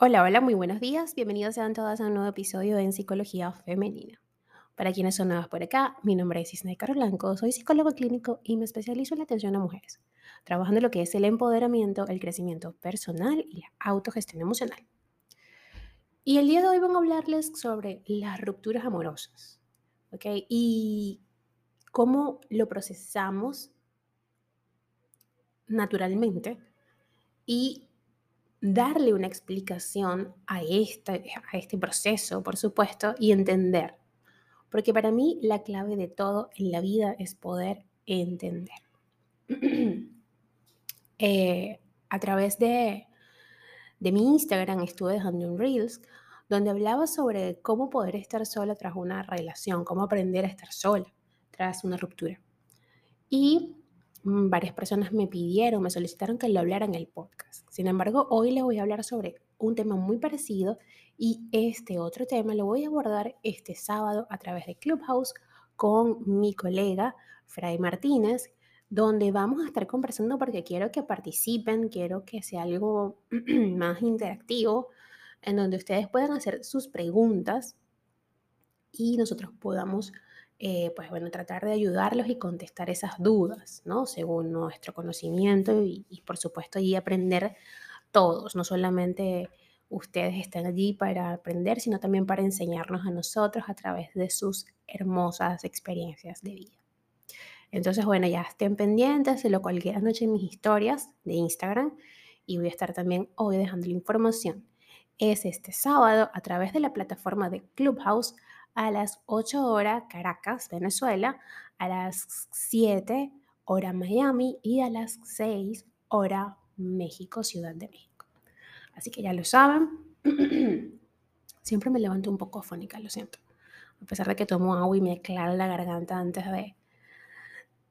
Hola, hola, muy buenos días. Bienvenidos sean todas a un nuevo episodio en Psicología Femenina. Para quienes son nuevas por acá, mi nombre es Isnei Caro Blanco, soy psicólogo clínico y me especializo en la atención a mujeres, trabajando en lo que es el empoderamiento, el crecimiento personal y la autogestión emocional. Y el día de hoy vengo a hablarles sobre las rupturas amorosas, ¿ok? Y cómo lo procesamos naturalmente y darle una explicación a este, a este proceso, por supuesto, y entender. Porque para mí la clave de todo en la vida es poder entender. Eh, a través de, de mi Instagram estuve dejando un Reels donde hablaba sobre cómo poder estar sola tras una relación, cómo aprender a estar sola tras una ruptura. Y varias personas me pidieron, me solicitaron que lo hablara en el podcast. Sin embargo, hoy les voy a hablar sobre un tema muy parecido y este otro tema lo voy a abordar este sábado a través de Clubhouse con mi colega Fray Martínez, donde vamos a estar conversando porque quiero que participen, quiero que sea algo más interactivo, en donde ustedes puedan hacer sus preguntas y nosotros podamos eh, pues bueno, tratar de ayudarlos y contestar esas dudas, ¿no? Según nuestro conocimiento y, por supuesto y aprender todos, no solamente ustedes están allí para aprender, sino también para enseñarnos a nosotros a través de sus hermosas experiencias de vida. Entonces, bueno, ya estén pendientes, se lo colgué anoche en mis historias de Instagram y voy a estar también hoy dejando la información. Es este sábado a través de la plataforma de Clubhouse a las 8 horas Caracas, Venezuela, a las 7 hora Miami y a las 6 hora México, Ciudad de México. Así que ya lo saben. Siempre me levanto un poco afónica, lo siento. A pesar de que tomo agua y me aclaro la garganta antes de,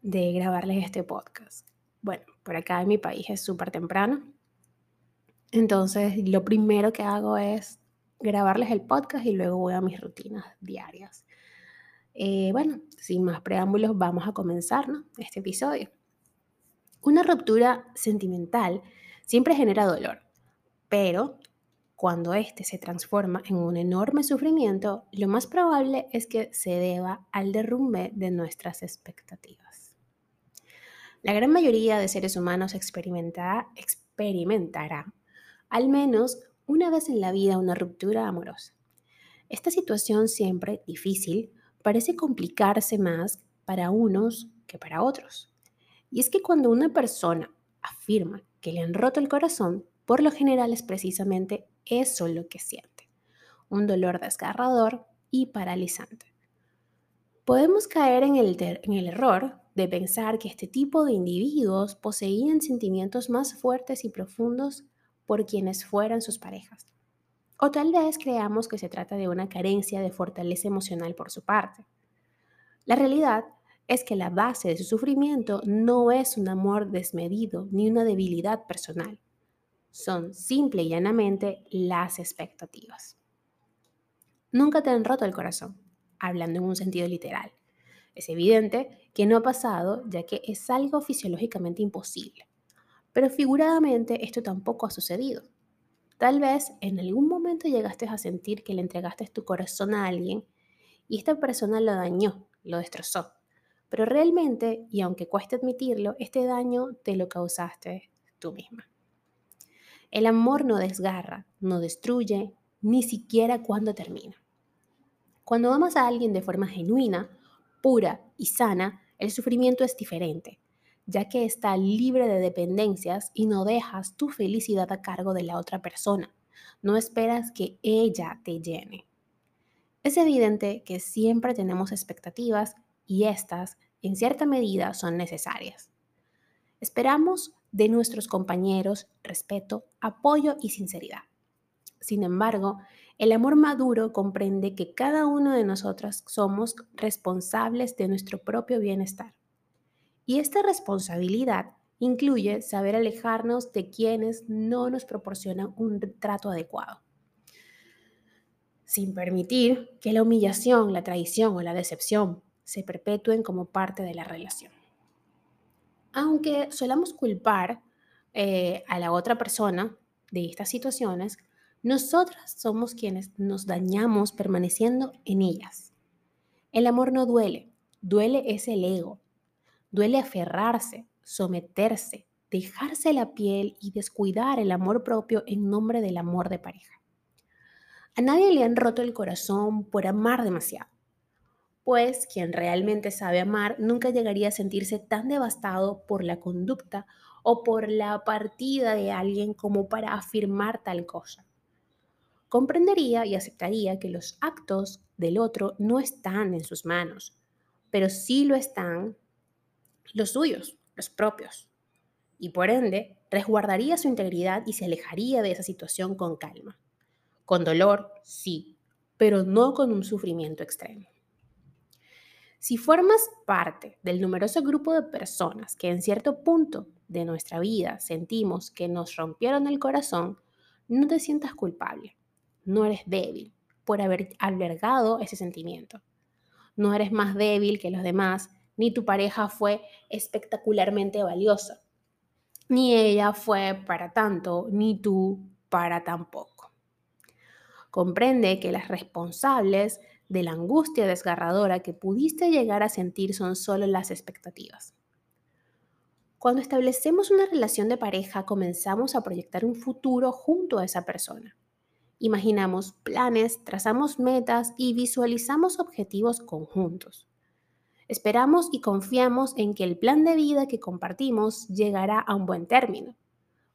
de grabarles este podcast. Bueno, por acá en mi país es súper temprano. Entonces, lo primero que hago es grabarles el podcast y luego voy a mis rutinas diarias. Eh, bueno, sin más preámbulos, vamos a comenzar este episodio. Una ruptura sentimental siempre genera dolor, pero cuando éste se transforma en un enorme sufrimiento, lo más probable es que se deba al derrumbe de nuestras expectativas. La gran mayoría de seres humanos experimentará al menos una vez en la vida una ruptura amorosa. Esta situación siempre difícil parece complicarse más para unos que para otros. Y es que cuando una persona afirma que le han roto el corazón, por lo general es precisamente eso lo que siente. Un dolor desgarrador y paralizante. Podemos caer en el, error de pensar que este tipo de individuos poseían sentimientos más fuertes y profundos por quienes fueran sus parejas. O tal vez creamos que se trata de una carencia de fortaleza emocional por su parte. La realidad es que la base de su sufrimiento no es un amor desmedido ni una debilidad personal. Son simple y llanamente las expectativas. Nunca te han roto el corazón, hablando en un sentido literal. Es evidente que no ha pasado ya que es algo fisiológicamente imposible. Pero figuradamente esto tampoco ha sucedido. Tal vez en algún momento llegaste a sentir que le entregaste tu corazón a alguien y esta persona lo dañó, lo destrozó. Pero realmente, y aunque cueste admitirlo, este daño te lo causaste tú misma. El amor no desgarra, no destruye, ni siquiera cuando termina. Cuando amas a alguien de forma genuina, pura y sana, el sufrimiento es diferente ya que está libre de dependencias y no dejas tu felicidad a cargo de la otra persona. No esperas que ella te llene. Es evidente que siempre tenemos expectativas y estas, en cierta medida, son necesarias. Esperamos de nuestros compañeros respeto, apoyo y sinceridad. Sin embargo, el amor maduro comprende que cada uno de nosotras somos responsables de nuestro propio bienestar y esta responsabilidad incluye saber alejarnos de quienes no nos proporcionan un trato adecuado, sin permitir que la humillación, la traición o la decepción se perpetúen como parte de la relación. Aunque solamos culpar eh, a la otra persona de estas situaciones, Nosotras somos quienes nos dañamos permaneciendo en ellas. El amor no duele, duele es el ego. Duele aferrarse, someterse, dejarse la piel y descuidar el amor propio en nombre del amor de pareja. A nadie le han roto el corazón por amar demasiado, pues quien realmente sabe amar nunca llegaría a sentirse tan devastado por la conducta o por la partida de alguien como para afirmar tal cosa. Comprendería y aceptaría que los actos del otro no están en sus manos, pero sí lo están los suyos, los propios. Y por ende, resguardaría su integridad y se alejaría de esa situación con calma. Con dolor, sí, pero no con un sufrimiento extremo. Si formas parte del numeroso grupo de personas que en cierto punto de nuestra vida sentimos que nos rompieron el corazón, no te sientas culpable, no eres débil por haber albergado ese sentimiento. No eres más débil que los demás, ni tu pareja fue espectacularmente valiosa, ni ella fue para tanto, ni tú para tan poco. Comprende que las responsables de la angustia desgarradora que pudiste llegar a sentir son solo las expectativas. Cuando establecemos una relación de pareja, comenzamos a proyectar un futuro junto a esa persona. Imaginamos planes, trazamos metas y visualizamos objetivos conjuntos. Esperamos y confiamos en que el plan de vida que compartimos llegará a un buen término.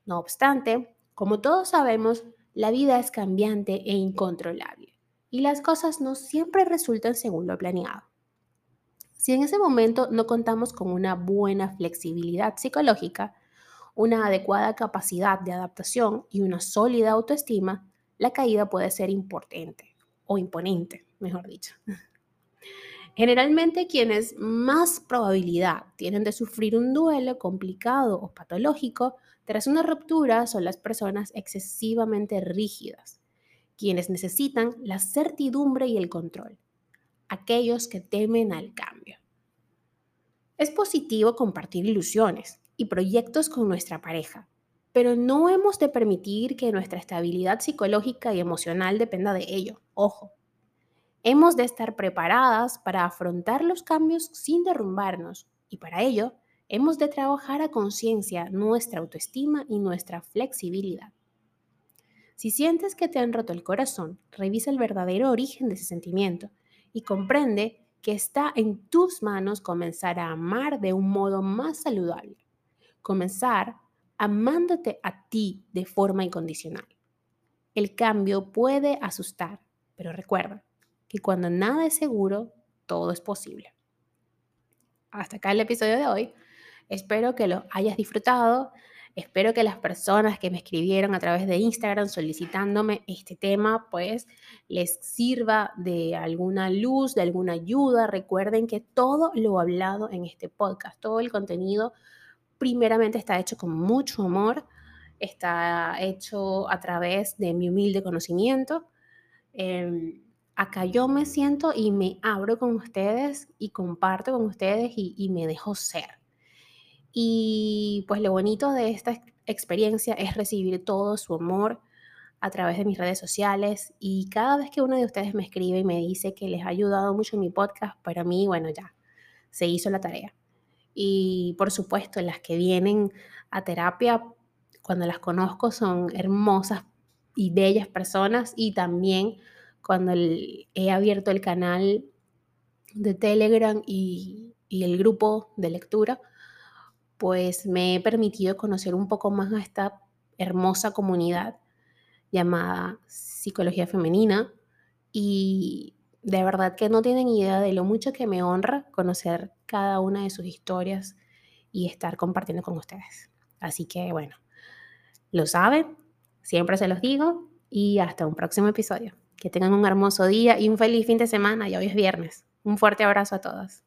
No obstante, como todos sabemos, la vida es cambiante e incontrolable y las cosas no siempre resultan según lo planeado. Si en ese momento no contamos con una buena flexibilidad psicológica, una adecuada capacidad de adaptación y una sólida autoestima, la caída puede ser importante o imponente, mejor dicho. Generalmente quienes más probabilidad tienen de sufrir un duelo complicado o patológico tras una ruptura son las personas excesivamente rígidas, quienes necesitan la certidumbre y el control, aquellos que temen al cambio. Es positivo compartir ilusiones y proyectos con nuestra pareja, pero no hemos de permitir que nuestra estabilidad psicológica y emocional dependa de ello. Ojo, Hemos de estar preparadas para afrontar los cambios sin derrumbarnos y para ello hemos de trabajar a conciencia nuestra autoestima y nuestra flexibilidad. Si sientes que te han roto el corazón, revisa el verdadero origen de ese sentimiento y comprende que está en tus manos comenzar a amar de un modo más saludable. Comenzar amándote a ti de forma incondicional. El cambio puede asustar, pero recuerda, que cuando nada es seguro, todo es posible. Hasta acá el episodio de hoy. Espero que lo hayas disfrutado. Espero que las personas que me escribieron a través de Instagram solicitándome este tema, pues les sirva de alguna luz, de alguna ayuda. Recuerden que todo lo hablado en este podcast, todo el contenido, primeramente está hecho con mucho amor, está hecho a través de mi humilde conocimiento. Em, acá yo me siento y me abro con ustedes y comparto con ustedes y, me dejo ser. Y pues lo bonito de esta experiencia es recibir todo su amor a través de mis redes sociales y cada vez que uno de ustedes me escribe y me dice que les ha ayudado mucho mi podcast, para mí, bueno, ya, se hizo la tarea. Y por supuesto, las que vienen a terapia, cuando las conozco, son hermosas y bellas personas y también cuando he abierto el canal de Telegram y, y el grupo de lectura, pues me he permitido conocer un poco más a esta hermosa comunidad llamada Psicología Femenina y de verdad que no tienen idea de lo mucho que me honra conocer cada una de sus historias y estar compartiendo con ustedes. Así que bueno, lo saben, siempre se los digo y hasta un próximo episodio. Que tengan un hermoso día y un feliz fin de semana. Ya hoy es viernes. Un fuerte abrazo a todas.